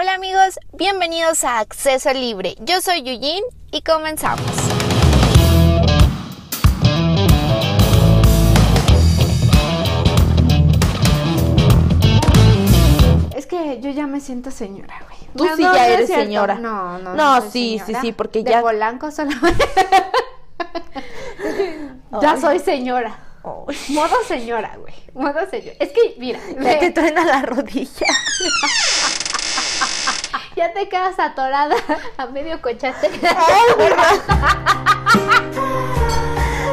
Hola amigos, bienvenidos a Acceso Libre. Yo soy Yuyin y comenzamos. Es que yo ya me siento señora, güey. Tú No, sí no, ya no es eres señora. No, no. No, soy sí, sí, sí, porque De ya- Polanco solamente. ya soy señora. Modo señora, güey. Modo señora. Es que, mira, Ya ve, te traen a la rodilla. ya te quedas atorada a medio cochate. Ay, ¿verdad?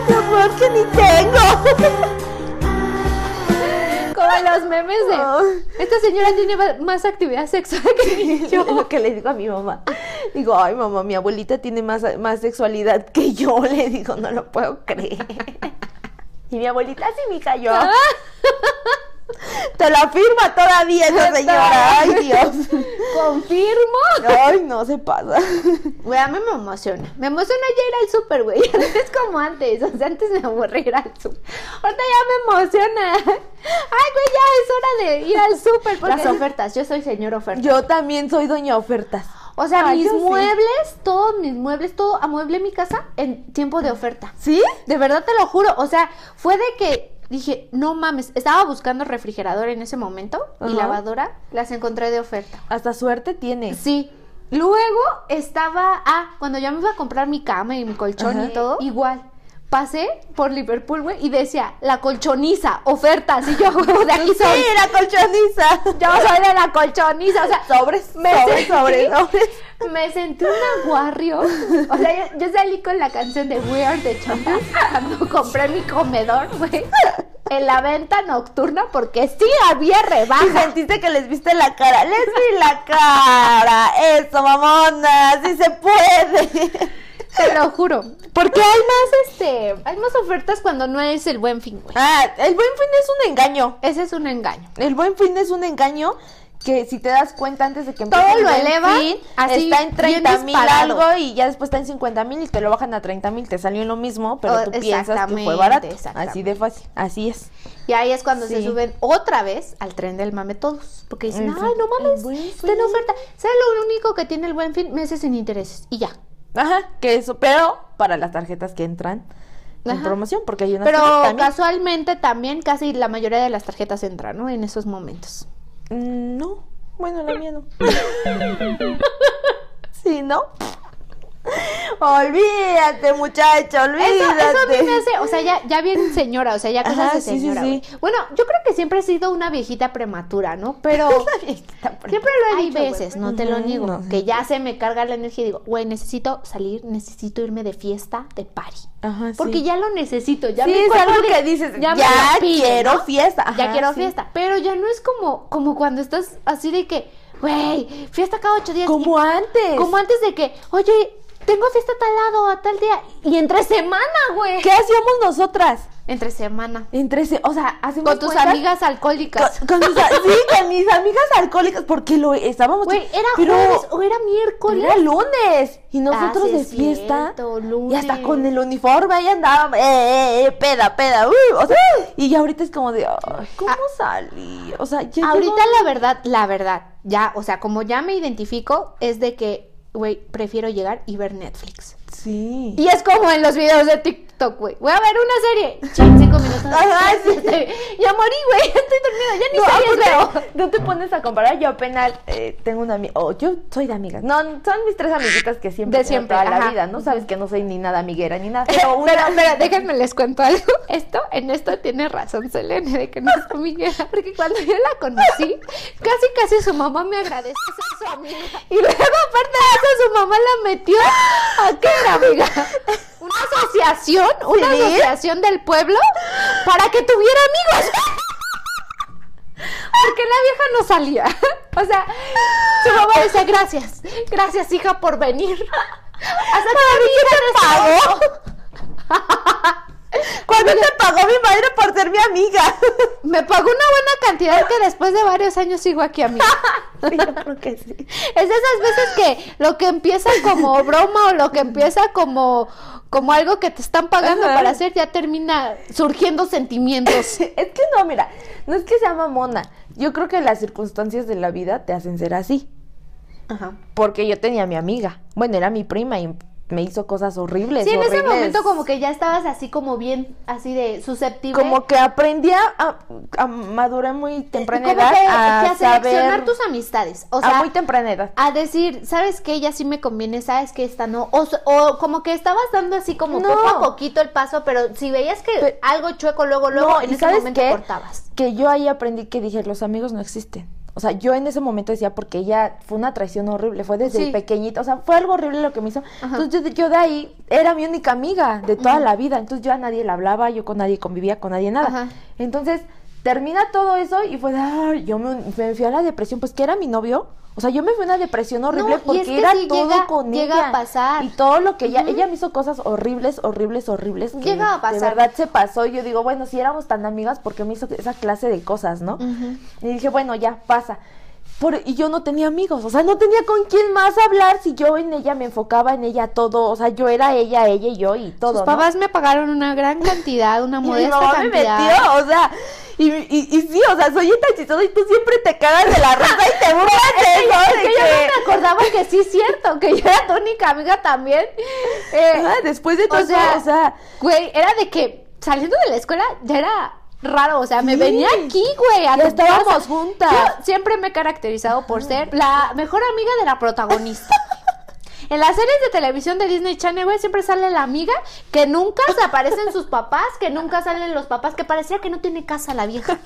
Lo peor que ni tengo. Como los memes de. Esta señora tiene más actividad sexual que Yo yo. lo que le digo a mi mamá. Digo, ay mamá, mi abuelita tiene más, más sexualidad que yo. Le digo, no lo puedo creer. Y mi abuelita sí, mija, yo. Te lo afirma todavía esa señora. Ay, Dios. Confirmo. Ay, no se pasa. Güey, a mí me emociona. Me emociona ya ir al súper, güey. Ya no es como antes. O sea, antes me aburría ir al súper. Ahorita ya me emociona. Ay, güey, ya es hora de ir al súper. Porque- Las ofertas. Yo soy señor oferta. Yo también soy doña ofertas. o sea, Ay, mis yo sí. muebles, todos mis muebles, todo amueble mi casa en tiempo de oferta. ¿Sí? De verdad te lo juro. O sea, fue de que dije, no mames. Estaba buscando refrigerador en ese momento y lavadora. Las encontré de oferta. Hasta suerte tiene. Sí. Luego estaba, ah, cuando ya me iba a comprar mi cama y mi colchón Ajá. y todo, igual. Pasé por Liverpool, güey, y decía, la colchoniza, ofertas. Y yo, güey, de aquí soy. Sí, la colchoniza. Yo soy de la colchoniza. O sea, Sobres, me sobres, sobres, sobres. me sentí una guarrio. O sea, yo, yo salí con la canción de We Are the Champions cuando compré mi comedor, güey. En la venta nocturna, porque sí había Y rebaja. sentiste que les viste la cara. Les vi la cara. Eso, mamona. Sí se puede. Te lo juro. Porque hay más, este, hay más ofertas cuando no es el buen fin, güey. Ah, el buen fin es un engaño. Ese es un engaño. El buen fin es un engaño que si te das cuenta antes de que empiece Todo el lo buen eleva, fin, así, está en bien 30 mil algo y ya después está en 50 mil y te lo bajan a 30 mil. Te salió lo mismo, pero Oh, tú piensas que fue barato. Así de fácil. Así es. Y ahí es cuando se suben otra vez al tren del mame todos. Porque dicen, ay, no mames, buen está en fin". oferta. ¿Sabes lo único que tiene el buen fin? Meses sin intereses. Y ya. Ajá, que eso, pero para las tarjetas que entran en Ajá. promoción, porque hay unas Pero también- casualmente también casi la mayoría de las tarjetas entran, ¿no? En esos momentos. Mm, no, bueno, la mía no. sí, ¿no? Olvídate, muchacho, olvídate. Eso, eso a mí me hace, o sea, ya, ya bien señora, o sea, ya cosas Ajá, de sí, sí, señora. sí. güey. Bueno, yo creo que siempre he sido una viejita prematura, ¿no? Pero siempre lo he Hay dicho, veces, no te lo niego, no. que ya se me carga la energía y digo, güey, necesito salir, necesito irme de fiesta, de party. Ajá, sí. Porque ya lo necesito, ya Sí, mi es algo di- que dices, me ya pide, quiero ¿no? fiesta. ya Ajá, quiero sí. fiesta. Pero ya no es como, como cuando estás así de que, güey, fiesta cada ocho días. Como y- antes. Como antes de que, oye, tengo fiesta a tal lado, a tal día. Y entre semana, güey. ¿Qué hacíamos nosotras? Entre semana. Entre, se- o sea, hacemos Con tus cuentas- amigas alcohólicas. Con, con mis, sí, con mis amigas alcohólicas, porque lo estábamos. Güey, era pero jueves o era miércoles. Era lunes. Y nosotros Ah, sí de es fiesta. cierto, Y hasta lunes. con el uniforme ahí andábamos. Eh, eh, eh, peda, peda. uy, o sea, y ya ahorita es como de, ay, ¿cómo Ah. salí? O sea, ya Ahorita la verdad, la verdad, ya, o sea, como ya me identifico, es de que, prefiero llegar y ver Netflix. Sí. Y es como en los videos de TikTok, güey. Voy a ver una serie. Chin, cinco minutos. Ajá, sí. Ya morí, güey. Ya estoy dormida. Ya ni No, series veo. no te pones a comparar. Yo apenas eh, tengo una amiga. Oh, yo soy de amigas. No, son mis tres amiguitas que siempre. De siempre, Toda la vida. No sabes que no soy ni nada amiguera ni nada. Pero, Pero una. pero, déjenme les cuento algo. Esto, en esto tiene razón Selene de que no es amiguera. Porque cuando yo la conocí, casi casi su mamá me agradece ser su amiga. Y luego, aparte de eso, su mamá la metió a qué era, amiga. Una asociación, una ¿Sí? asociación del pueblo para que tuviera amigos. Porque la vieja no salía. O sea, su mamá decía, gracias, gracias hija por venir. Hasta que vieja pagó? ¿Cuándo te pagó mi madre por ser mi amiga? Me pagó una buena cantidad que después de varios años sigo aquí, amiga. Sí, yo creo que sí. Es de esas veces que lo que empieza como broma o lo que empieza como, como algo que te están pagando Ajá. para hacer ya termina surgiendo sentimientos. Es que no, mira, no es que sea mamona. Yo creo que las circunstancias de la vida te hacen ser así. Ajá. porque yo tenía a mi amiga. Bueno, era mi prima y me hizo cosas horribles. Sí, en ese momento como que ya estabas así como bien, así de susceptible. Como que aprendí a, a- a madurar muy temprana como edad, que, a que a seleccionar tus amistades. O a sea, muy temprana edad. a decir, ¿sabes qué? Ella sí me conviene, ¿sabes qué? Esta no. O, o como que estabas dando así como No. poco a poquito el paso, pero si veías que algo chueco, luego, luego, No, en ¿y ese momento qué? cortabas. Que yo ahí aprendí que dije, los amigos no existen. O sea, yo en ese momento decía, porque ella fue una traición horrible, fue desde Sí. pequeñita, o sea, fue algo horrible lo que me hizo. Ajá. Entonces yo, yo de ahí era mi única amiga de toda la vida, entonces yo a nadie le hablaba, yo con nadie convivía, con nadie nada. Entonces termina todo eso y fue de, yo me, me fui a la depresión, pues que era mi novio. O sea, yo me fui a una depresión horrible porque es que era todo llega- con llega ella. a pasar. Y todo lo que ella, ella me hizo cosas horribles, horribles, horribles. que Llega a De pasar. verdad se pasó. Y yo digo, bueno, si éramos tan amigas, ¿por qué me hizo esa clase de cosas, no? Y dije, bueno, ya, pasa. Por- y yo no tenía amigos, o sea, no tenía con quién más hablar si yo en ella me enfocaba en ella todo, o sea, yo era ella, ella y yo y todo. Sus ¿no? papás me pagaron una gran cantidad, una Y mi modesta mamá me cantidad. metió, o sea, y, y, y sí, o sea, soy tan y tú siempre te cagas de la risa y te burlas de eso, Es que yo no me acordaba que sí es cierto, que yo era tu única amiga también. Eh, Ah, después de todo o sea, o sea, Güey, era de que saliendo de la escuela ya era raro, o sea, me Sí. venía aquí, güey, a estábamos juntas. Yo siempre me he caracterizado por ser la mejor amiga de la protagonista. En las series de televisión de Disney Channel, güey, siempre sale la amiga que nunca se aparecen sus papás, que nunca salen los papás, que parecía que no tiene casa la vieja.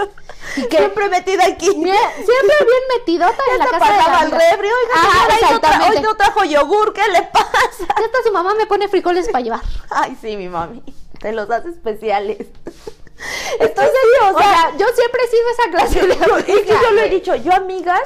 Y que siempre metida aquí. Bien, siempre bien metidota en la casa de la al oiga, señora, hoy no hoy no trajo yogur, ¿qué le pasa? Ya hasta su mamá me pone frijoles para llevar. Ay, sí, mi mami, te los hace especiales. Entonces, sí, o sea, yo siempre he sido esa clase de Yo- es que amiga, yo lo he dicho, yo amigas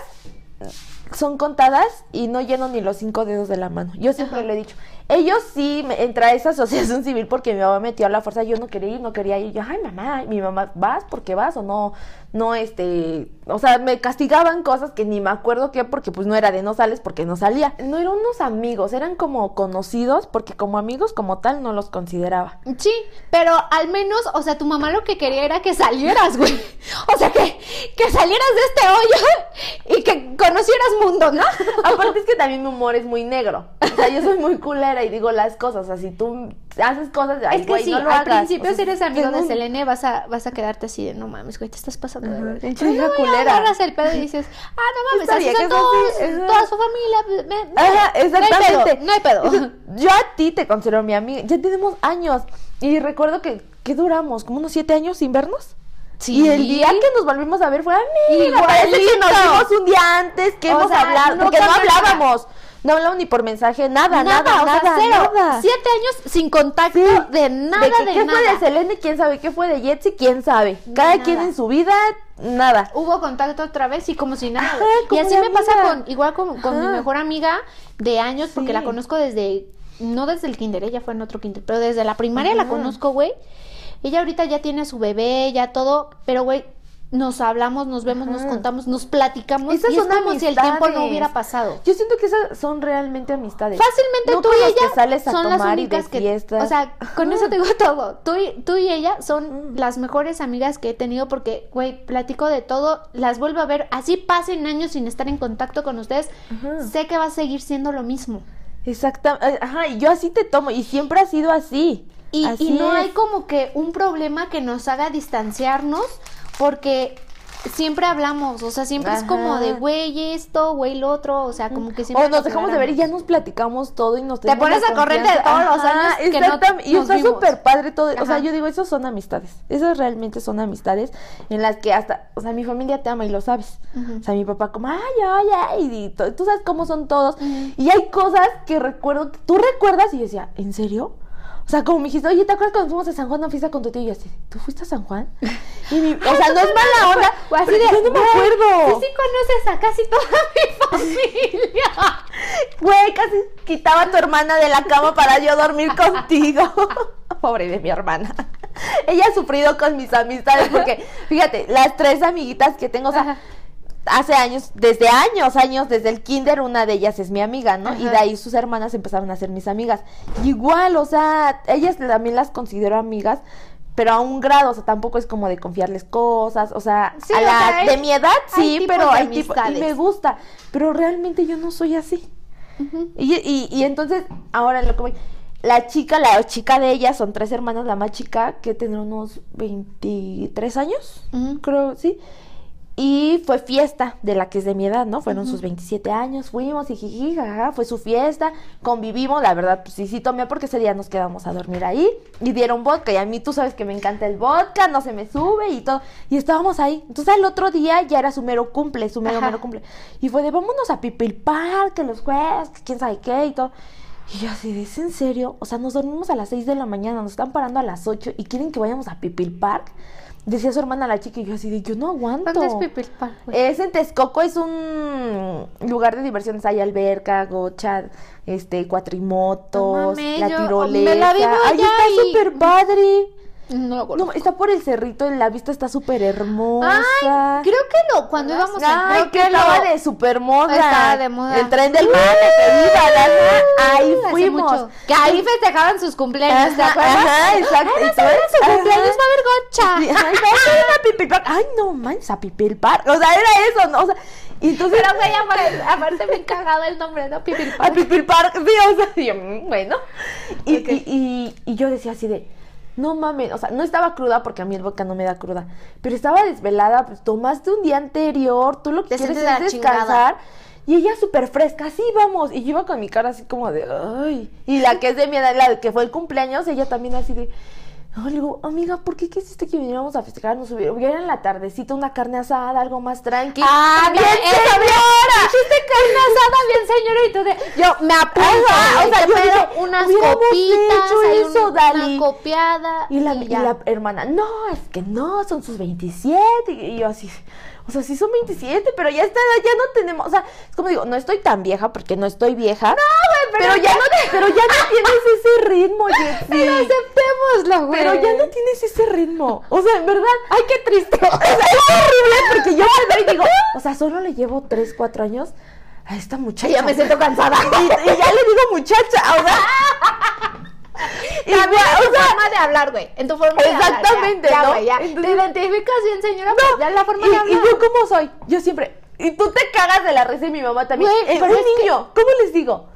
son contadas y no lleno ni los cinco dedos de la mano. Yo siempre Ajá. lo he dicho. Ellos sí me, entra a esa asociación civil porque mi mamá metió a la fuerza, yo no quería ir, no quería ir. Yo, ay mamá, mi mamá, ¿vas porque vas o no? No, este, o sea, me castigaban cosas que ni me acuerdo qué, porque pues no era de no sales porque no salía. No eran unos amigos, eran como conocidos, porque como amigos como tal no los consideraba. Sí, pero al menos, o sea, tu mamá lo que quería era que salieras, güey. O sea, que, que salieras de este hoyo y que conocieras mundo, ¿no? Aparte es que también mi humor es muy negro. O sea, yo soy muy culera y digo las cosas. Si tú haces cosas, ay, es que güey, sí, no lo al hagas. principio O sea, si eres amigo de Selene vas a, vas a quedarte así de, no mames, güey, te estás pasando de verga. pinche ya culera. agarras el pedo y dices, ah, no mames, así son todos, así, toda su familia. me- me- Ajá, exactamente. No hay pedo, no hay pedo. Yo a ti te considero mi amiga. Ya tenemos años. Y recuerdo que, ¿qué duramos? ¿Como unos siete años sin vernos? Sí. Y el día que nos volvimos a ver fue amiga. Parece que nos vimos un día antes que O hemos sea, hablado. no porque no nada. hablábamos. No hablábamos ni por mensaje, nada, nada, nada, nada, o sea, cero. nada. Siete años sin contacto Sí. de nada, que de, ¿Qué nada. fue de Selene? ¿Quién sabe? ¿Qué fue de Jetsi? ¿Quién sabe? Cada Nada. quien en su vida, nada. Hubo contacto otra vez y como si nada. Ajá, y así me pasa con, igual con, con mi mejor amiga de años, porque Sí. la conozco desde, no desde el kinder, ella fue en otro kinder, pero desde la primaria la conozco, güey. Ella ahorita ya tiene a su bebé, ya todo, pero güey, nos hablamos, nos vemos, nos contamos, nos platicamos Esas y es son como si el tiempo no amistades. hubiera pasado. Yo siento que esas son realmente amistades. Fácilmente No tú y ella que sales a son las tomar y de únicas que, o sea, con eso te digo todo. Tú y, tú y ella son Mm. las mejores amigas que he tenido porque, güey, platico de todo, las vuelvo a ver, así pasen años sin estar en contacto con ustedes, Ajá. sé que va a seguir siendo lo mismo. Exactamente. Ajá, y yo así te tomo. Y siempre ha sido así. Y, y no es. hay como que un problema que nos haga distanciarnos porque siempre hablamos, o sea, siempre es como de, güey, esto, güey, lo otro, o sea, como que siempre O nos dejamos de ver y ya nos platicamos todo y nos Te pones al corriente de todos los años que no y nos está súper padre todo. O sea, yo digo, esos son amistades. Esas realmente son amistades en las que hasta, o sea, mi familia te ama y lo sabes. O sea, mi papá como, ay, ay, ay, y tú sabes cómo son todos. Y hay cosas que recuerdo, tú recuerdas y yo decía, ¿en serio? O sea, como me dijiste, oye, ¿te acuerdas cuando fuimos a San Juan a una fiesta con tu tío? Y yo así, ¿tú fuiste a San Juan? Y mi- o sea, no es mala onda, O así de, yo no me "Güey, acuerdo. Tú sí conoces a casi toda mi familia. Güey, casi quitaba a tu hermana de la cama para yo dormir contigo. Pobre de mi hermana. Ella ha sufrido con mis amistades porque, fíjate, las tres amiguitas que tengo, o sea, Ajá. Hace años, desde años, años, desde el kinder, una de ellas es mi amiga, ¿no? Y de ahí sus hermanas empezaron a ser mis amigas. Igual, o sea, ellas también las considero amigas, pero a un grado, o sea, tampoco es como de confiarles cosas, o sea, Sí, a o la- sea, hay- de mi edad sí, pero hay tipo, y me gusta, pero realmente yo no soy así. y, y, y entonces, ahora lo que voy, la chica, la chica de ella, son tres hermanas, la más chica, que tendrá unos 23 años, creo, sí. Y fue fiesta de la que es de mi edad, ¿no? Fueron sus 27 años, fuimos y jiji, jaja, fue su fiesta, convivimos, la verdad, pues sí, sí tomé porque ese día nos quedamos a dormir ahí y dieron vodka y a mí tú sabes que me encanta el vodka, no se me sube y todo, y estábamos ahí. Entonces el otro día ya era su mero cumple, su mero, Ajá. mero cumple. Y fue de vámonos a Pipil Park, que los jueves, que quién sabe qué y todo. Y yo así, de, ¿es en serio? O sea, nos dormimos a las 6 de la mañana, nos están parando a las 8 y quieren que vayamos a Pipil Park. Decía su hermana la chica y yo así de, yo no aguanto. ¿Dónde es Pipil Park, güey? Es en Texcoco, es un lugar de diversiones. Hay alberca, gocha, este, cuatrimotos, No la yo tirolesa. me la vivo Ay, allá está y- súper padre. No lo No, conozco. está por el cerrito, la vista está súper hermosa. Ay, creo que lo, cuando íbamos a... Ay, creo que estaba lo- de super moda. Estaba de moda. El tren del mate que iba, la- ahí fuimos. mucho. Que ahí festejaban sus cumpleaños, ¿te Ajá, acuerdas? ajá, exacto. Ay, no su cumpleaños va a haber gocha. Ay, Park. Ay, no manches, a Pipil Park. O sea, era eso, ¿no? O sea, y entonces. Pero güey, aparte, me cagado el nombre, ¿no? Pipil A Park. Pipil Park, sí, o sea, mm, bueno. Y, Ok. y, y, y yo decía así de, no mames, o sea, no estaba cruda porque a mí el vodka no me da cruda, pero estaba desvelada, pues tomaste un día anterior, tú lo que Te quieres es descansar. chingada. Y ella súper fresca, así vamos. Y yo iba con mi cara así como de, ay. Y la que es de mi edad, la que fue el cumpleaños, ella también así de, no, le digo, amiga, ¿por qué quisiste que viniéramos a festejar? Nos hubiera, hubiera en la tardecita una carne asada, algo más tranqui. Ah, bien, bien, Dijiste carne asada, bien señora, y tú de, yo me apunto, Ajá, güey, o sea, yo dije, unas copitas, hecho hay eso, un- Dali. una copiada, Y la, y la hermana, no, es que no, son sus 27. Y yo así, o sea, sí son 27, pero ya está, ya no tenemos, o sea, es como digo, no estoy tan vieja porque no estoy vieja. No, güey, pero, ya no, pero ya no tienes ese ritmo, Jetsi. Pero aceptémoslo, güey. Pero ya no tienes ese ritmo. O sea, en verdad. Ay, qué triste. O sea, es horrible porque yo me veo y digo, o sea, solo le llevo 3, 4 años a esta muchacha. Ya me siento cansada. Y, y ya le digo muchacha, o sea. güey, en o tu sea, forma de hablar, güey. En tu forma de hablar. Exactamente, ya, ¿no? güey, ya. Entonces- Te identificas bien, señora, pues ya la forma de y, y hablar. yo cómo soy, yo siempre, y tú te cagas de la risa y mi mamá también. Güey, Eh, pero un es que- niño, ¿cómo les digo?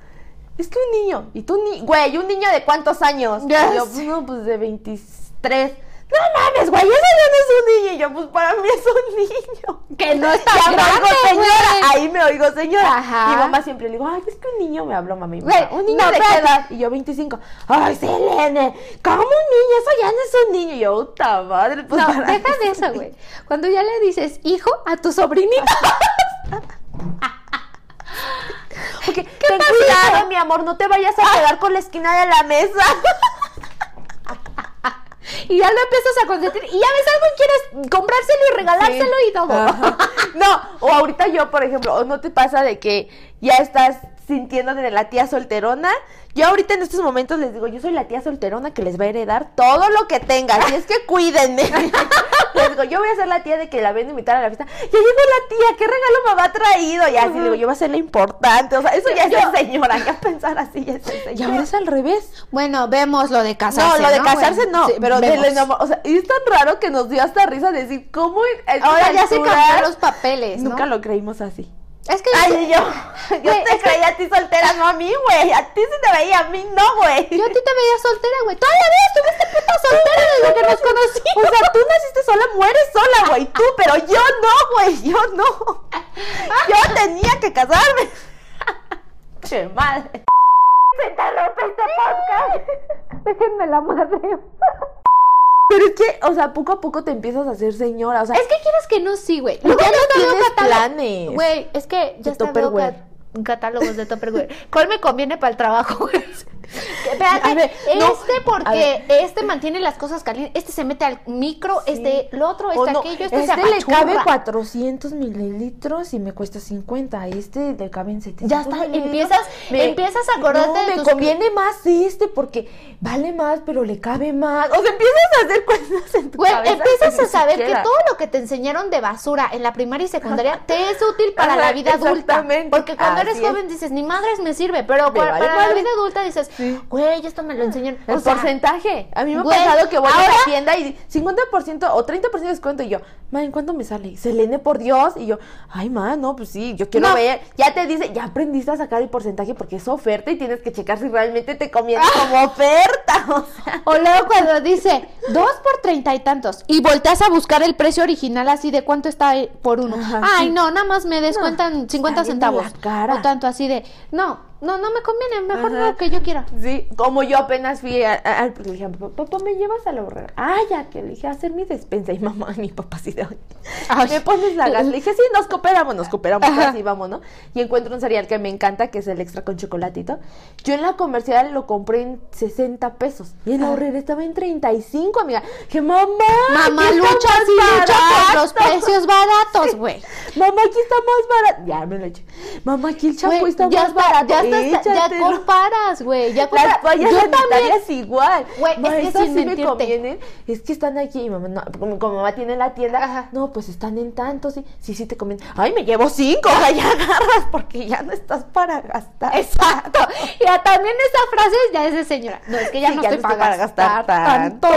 Es que un niño, y tú ni, güey, un niño de cuántos años? Ya Y yo, no, pues de 23. No mames, güey, eso ya no es un niño. Y yo, pues para mí es un niño. Que no está Ya me grande, oigo señora. Ahí me oigo señora. Ajá. Mi mamá siempre le digo, ay, es que un niño me habló, mami. Güey, un niño no, de qué edad? Y yo, 25. Ay, Selene, ¿cómo un niño? Eso ya no es un niño. Y yo, puta madre, pues No, mí deja de es eso, güey. Cuando ya le dices hijo a tu sobrinito. Porque ten cuidado, mi amor, no te vayas a quedar con la esquina de la mesa. y ya lo empiezas a consentir. Y ya ves algo y quieres comprárselo y regalárselo y todo. Ajá. No, o ahorita yo, por ejemplo, o no te pasa de que ya estás sintiéndote de la tía solterona. Yo ahorita en estos momentos les digo, yo soy la tía solterona que les va a heredar todo lo que tenga. Así es que cuídenme. les digo, yo voy a ser la tía de que la ven a invitar a la fiesta. Ya llegó la tía, ¿qué regalo me ha traído? Y así le digo, yo voy a ser la importante. O sea, eso ya es Yo- de señora, ya pensar así ya es de señora. Y ahora es al revés. Bueno, vemos lo de casarse. No, lo de casarse no, Sí, pero enamor- o sea, y es tan raro que nos dio hasta risa decir cómo Ahora ya se cambiaron los papeles, ¿no? Nunca lo creímos así. Es que Ay, yo, yo Güey, te es que- creía a ti soltera, no a mí, güey. A ti sí te veía, a mí no, güey. yo a ti te veía soltera, güey. Toda la vida estuviste puta soltera desde que nos conocimos. O sea, tú naciste sola, mueres sola, güey. Tú, pero yo no, güey. Yo no. Yo tenía que casarme. Che madre. Se interrumpe este podcast. Déjenme la madre. Pero es que, o sea, poco a poco te empiezas a hacer señora. O sea, Es que quieres que no, sí, güey. Ya no tienes planes. Güey, es que ya está veo catálogos de Tupperware. ¿Cuál me conviene para el trabajo, güey? Espérate, ver, este porque este mantiene las cosas calientes, este se mete al micro, este el otro, este no, aquello, este, se este le apachurra. cabe 400 mililitros y me cuesta 50. Este le caben 700 Ya está, empiezas- empiezas a acordarte no, de me tus- conviene más este porque vale más, pero le cabe más. O sea, empiezas a hacer cuentas en tu Güey, cabeza empiezas a saber siquiera. que todo lo que te enseñaron de basura en la primaria y secundaria te es útil para Ajá, la vida adulta. Porque cuando Así eres joven dices, ni madres me sirve, pero Me para, vale para la vida adulta dices, Sí. güey, esto me lo enseñan. El O sea, porcentaje. A mí me ha pasado que voy a la tienda y 50% o 30% de descuento y yo, ma, ¿en cuánto me sale? Selene, por Dios. Y yo, ay, ma, no, pues sí, yo quiero No. ver. Ya te dice, ya aprendiste a sacar el porcentaje porque es oferta y tienes que checar si realmente te conviene como oferta. O sea, O luego cuando dice dos por treinta y tantos y volteas a buscar el precio original así de cuánto está por uno. Ajá, Ay, sí. no, nada más me descuentan 50 está viendo centavos. la cara. O tanto así de, no, no, no me conviene, mejor Ajá. lo que yo quiera. Sí, como yo apenas fui al. le dije, papá, ¿me llevas a la borrera? Ah, ya, que le dije, a hacer mi despensa. Y mamá, mi papá así de. "Ay, Ay. Me pones la gas. Le dije, sí, nos cooperamos, nos cooperamos, Ajá. así vamos, ¿no? Y encuentro un cereal que me encanta, que es el extra con chocolatito. Yo en la comercial lo compré en 60 pesos. Y en la horrera estaba en 35, amiga. Que mamá. Mamá lucha sí lucha por los barato". precios baratos, güey. Mamá, aquí está más barato. Ya me lo eché. Mamá, aquí el champú está ya más está- barato. Ya, ya Échatelo. comparas, güey. Ya Las comparas. toallas Yo también. sanitarias igual. Güey, es que sin sí me convienen. Es que están aquí. Y mamá, no, como, como mamá tiene la tienda. Ajá. No, pues están en tanto, sí. Sí, sí te conviene. Ay, me llevo cinco. O sea, ya agarras porque ya no estás para gastar. Exacto. Y ya también esa frase ya es de señora. No, es que ya Sí, no estoy para gastar, tanto.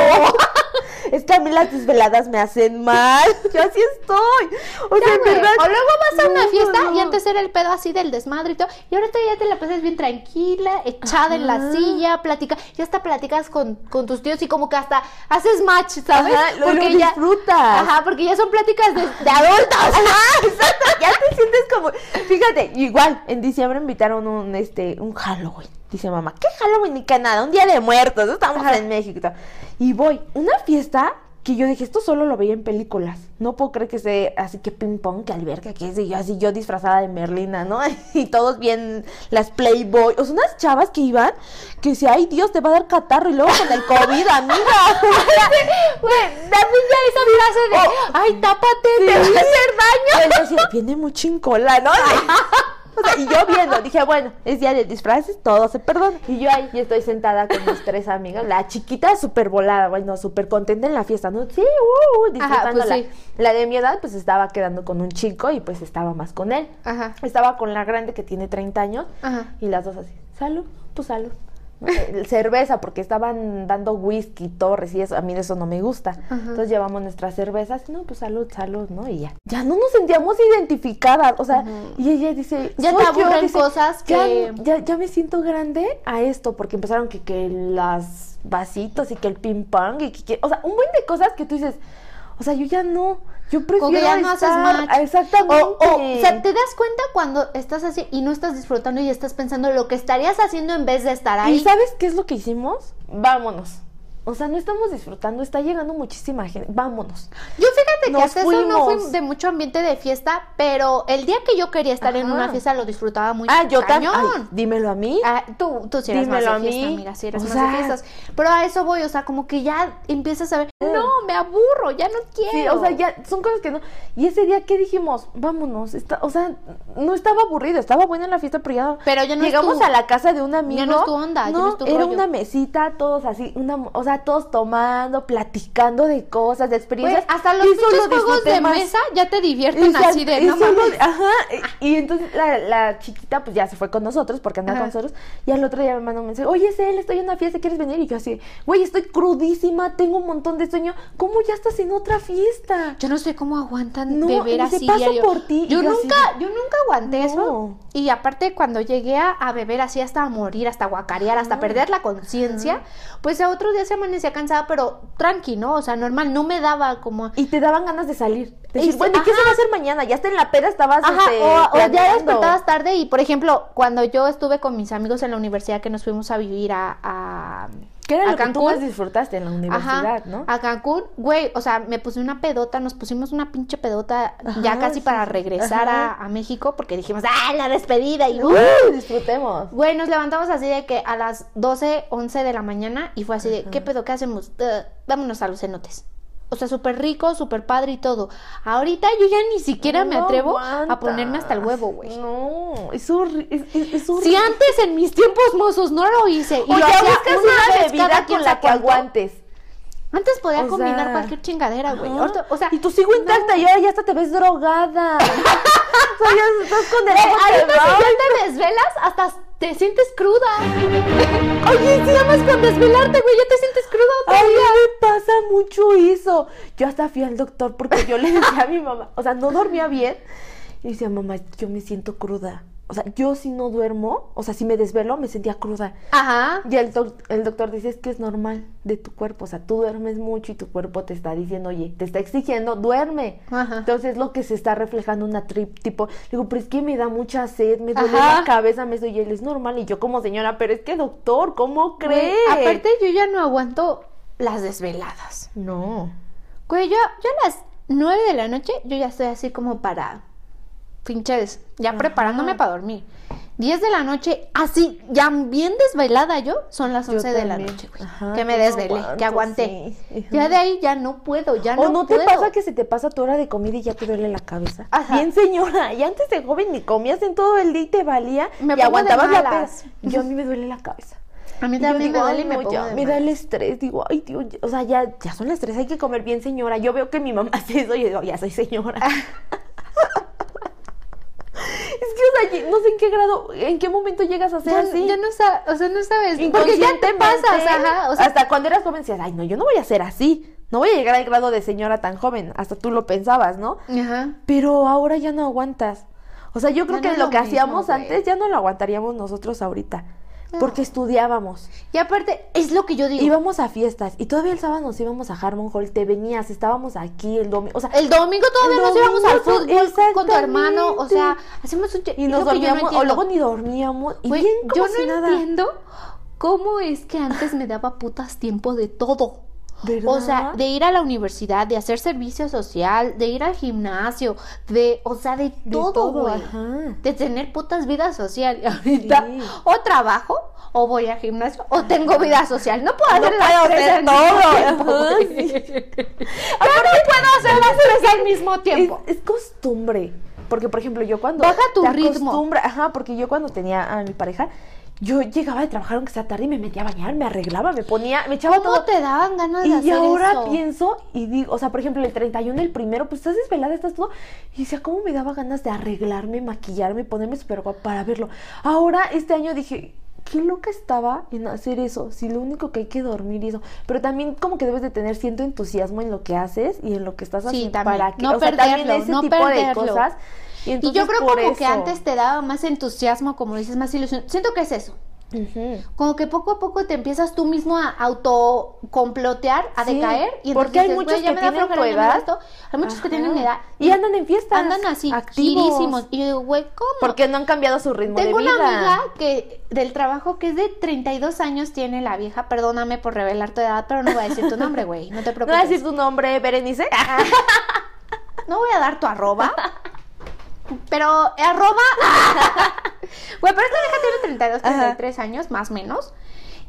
es que a mí las desveladas me hacen mal. Yo así estoy. O sea, Ya, en güey. verdad. O luego vas a una No, fiesta no. y antes era el pedo así del desmadre y todo. Y ahorita ya te la pasas bien tranquila, echada en la silla, platica. Ya hasta platicas con, con tus tíos y como que hasta haces match, ¿sabes? Ajá, lo- lo ya. disfrutas. Ajá, porque ya son pláticas de, de adultos. Ajá, exacto, ya te sientes como, fíjate, igual, en diciembre invitaron un, este, un Halloween, dice mamá, ¿qué Halloween ni nada? Un día de muertos, estamos en México. Y voy, una fiesta que yo dije, esto solo lo veía en películas, no puedo creer que sea así que ping pong, que alberca, que es, y yo así yo disfrazada de Merlina, ¿no? Y todos bien, las Playboy, o sea, unas chavas que iban, que decía, ay Dios, te va a dar catarro y luego con el COVID, amiga. Güey, también ya esa frase de, Oh. ay, tápate, te va a hacer daño. Viene muy chincola, ¿no? O sea, y yo viendo, dije, bueno, es día de disfraces, todo se perdona. Y yo ahí y estoy sentada con mis tres amigas, la chiquita súper volada, bueno, súper contenta en la fiesta, ¿no? Sí, uh, uh, disfrutándola. pues sí. La de mi edad, pues estaba quedando con un chico y pues estaba más con él. Ajá. Estaba con la grande que tiene 30 años Ajá. y las dos así, salud, pues salud. Eh, Cerveza, porque estaban dando whisky, torres y eso, a mí eso no me gusta. Ajá. Entonces llevamos nuestras cervezas, no, pues salud, salud, ¿no? Y ya. Ya no nos sentíamos identificadas, o sea, y ella dice, Ya "Soy te yo", aburren dice, cosas "Ya- que- Ya, ya me siento grande a esto, porque empezaron que, que las vasitos y que el ping pong y que, que- o sea, un buen de cosas que tú dices, o sea, yo ya no, yo prefiero que ya no haces estar- match. Exactamente. O, o, o sea, te das cuenta cuando estás así y no estás disfrutando y estás pensando lo que estarías haciendo en vez de estar ahí. ¿Y sabes qué es lo que hicimos? Vámonos. O sea, no estamos disfrutando, está llegando muchísima gente. Vámonos. Yo fíjate que hasta eso no fui de mucho ambiente de fiesta, pero el día que yo quería estar en Ajá. una fiesta lo disfrutaba muy Ah, yo también. Dímelo a mí. Ah, tú, tú sí eres más Dímelo de a fiesta, amiga, sí eres O más sea- de fiestas. Pero a eso voy, o sea, como que ya empiezas a ver, no, me aburro, ya no quiero. Sí, o sea, ya son cosas que no. Y ese día, ¿qué dijimos? Vámonos. Está, o sea, no estaba aburrido, estaba buena la fiesta, pero ya. Pero ya no Llegamos a la casa de un amigo. no es tu onda, ya no es tu era rollo. una mesita, todos así, una, o sea, todos tomando, platicando de cosas, de experiencias. hasta los juegos de más. mesa ya te divierten así de, y no solo- mames. Ajá, y, y entonces la, la chiquita pues ya se fue con nosotros porque andaba Ajá. con nosotros y al otro día me mandó un mensaje, oye Cel, estoy en una fiesta, ¿quieres venir? Y yo así, güey, estoy crudísima, tengo un montón de sueño, ¿cómo ya estás en otra fiesta? Yo no sé cómo aguantan No, y dice, así "Paso diario. por ti", Yo, así nunca, yo nunca aguanté No. eso. Y aparte cuando llegué a, a beber así hasta morir, hasta guacarear, hasta perder la conciencia, pues a otro día se amanecía cansada, pero tranqui, ¿no? O sea, normal, no me daba como Y te daban ganas de salir. Decir, Y- bueno, ¿y qué se va a hacer mañana? Ya está en la peda, estabas Ajá, este, o, o ya despertabas tarde y, por ejemplo, cuando yo estuve con mis amigos en la universidad que nos fuimos a vivir a, a, ¿Qué era a lo que tú Cancún. más disfrutaste en la universidad, Ajá, no? a Cancún, güey, o sea, me puse una pedota, nos pusimos una pinche pedota ya casi sí, para regresar a, México porque dijimos, ¡ah, la despedida! Y, Uh, disfrutemos. Güey, nos levantamos así de que a las 12, 11 de la mañana y fue así de, ¿qué pedo? ¿Qué hacemos? "Uh, vámonos a los cenotes. O sea, súper rico, súper padre y todo. Ahorita yo ya ni siquiera me No atrevo a ponerme hasta el huevo, güey. No, es horrible. Si antes en mis tiempos mozos no lo hice y o lo buscas una bebida con la que aguantes. Antes podía O combinar sea, cualquier chingadera, güey. Ahorita- O sea, y tú sigo intacta y ahora ya hasta te ves drogada. o sea, ya estás con el ahorita si ya te desvelas, hasta te sientes cruda. Oye, si nada más con desvelarte, güey, ya te sientes cruda otra Ay, me pasa mucho eso. Yo hasta fui al doctor porque yo le decía a mi mamá, o sea, no dormía bien. Y decía, mamá, yo me siento cruda. O sea, yo si no duermo, o sea, si me desvelo, me sentía cruda. Aja. Y el, doc- el doctor dice, es que es normal de tu cuerpo. O sea, tú duermes mucho y tu cuerpo te está diciendo, oye, te está exigiendo, duerme. Ajá. Entonces, lo que se está reflejando una trip, tipo, digo, pero es que me da mucha sed, me duele Ajá. la cabeza, me estoy, y él es normal. Y yo como señora, pero es que doctor, ¿cómo Güey, cree? aparte, yo ya no aguanto las desveladas. No. Güey, yo, yo a las 9 de la noche, yo ya estoy así como para pinches, ya Ajá. preparándome para dormir. 10 de la noche, así, ya bien desvelada yo, son las Yo 11 de la noche, güey. Ajá, que me desvelé, aguanto, que aguanté. sí. Ya de ahí ya no puedo, ya no ¿O no te puedo. pasa que se te pasa tu hora de comida y ya te duele la cabeza? Ajá. Bien señora, y antes de joven ni comías en todo el día y te valía Me y aguantabas la peda. Yo a mí me duele la cabeza. A mí también digo, me duele y "Ay, me no, pongo ya, de me da el estrés, digo, ay, tío, o sea, ya, ya son las tres, hay que comer bien, señora. Yo veo que mi mamá hace eso y digo, ya soy señora. es que, o sea, no sé en qué grado, en qué momento llegas a ser Ya, así. ya no sabes, o sea, no sabes, porque ya te pasas, ajá, o sea, hasta cuando eras joven decías, ay, no, yo no voy a ser así. No voy a llegar al grado de señora tan joven. Hasta tú lo pensabas, ¿no? ajá. Pero ahora ya no aguantas. O sea, yo creo Ya que no lo lo que mismo, hacíamos güey. antes ya no lo aguantaríamos nosotros ahorita. Porque estudiábamos. Y aparte, es lo que yo digo. Íbamos a fiestas y todavía el sábado nos íbamos a Harmon Hall, te venías, estábamos aquí el domingo, o sea, El domingo todavía El nos íbamos al fútbol con tu hermano, o sea, hacemos un... y nos yo no dormíamos, o luego ni dormíamos, y bien como yo si no nada. entiendo cómo es que antes me daba putas tiempo de todo. ¿Verdad? O sea, de ir a la universidad, de hacer servicio social, de ir al gimnasio, de, o sea, de, De todo, güey. ajá. De tener putas vida social. Y ahorita, Sí. o trabajo, o voy al gimnasio, o tengo vida social. No puedo No hacer las tres mismo todo, tiempo, güey. sí. No puedo hacer las tres al mismo tiempo. es costumbre. Porque, por ejemplo, yo cuando. Baja tu te ritmo. Ajá, porque yo cuando tenía a mi pareja, yo llegaba de trabajar aunque sea tarde y me metía a bañar, me arreglaba, me ponía, me echaba ¿Cómo todo. te daban ganas de Y hacer ahora eso? pienso y digo, o sea, por ejemplo, el 31, el primero, pues estás desvelada, estás todo. Y decía, ¿cómo me daba ganas de arreglarme, maquillarme, ponerme súper guapa para verlo? Ahora, este año dije, qué loca estaba en hacer eso, si lo único que hay que dormir y eso. Pero también como que debes de tener cierto entusiasmo en lo que haces y en lo que estás Sí, haciendo también. para que, No o sea, también perderlo, ese no tipo de perderlo. cosas. Y, yo creo como que antes te daba más entusiasmo, como dices, más ilusión. Siento que es eso. Como que poco a poco te empiezas tú mismo a autocomplotear, a Sí, decaer. Y porque entonces hay muchos "Güey, ya que tienen tu edad". esto". Hay muchos que tienen mi edad. Y andan en fiestas. Andan así, activos. girísimos. Y yo digo, güey, ¿cómo? Porque no han cambiado su ritmo Tengo de una vida. amiga que del trabajo que es de 32 años tiene la vieja. Perdóname por revelar tu edad, pero no voy a decir tu nombre, güey. No te ¿No preocupes. voy a decir tu nombre, Berenice? No voy a dar tu arroba. Pero arroba. Güey, pero esta vieja tiene 32, Ajá. 33 años, más o menos.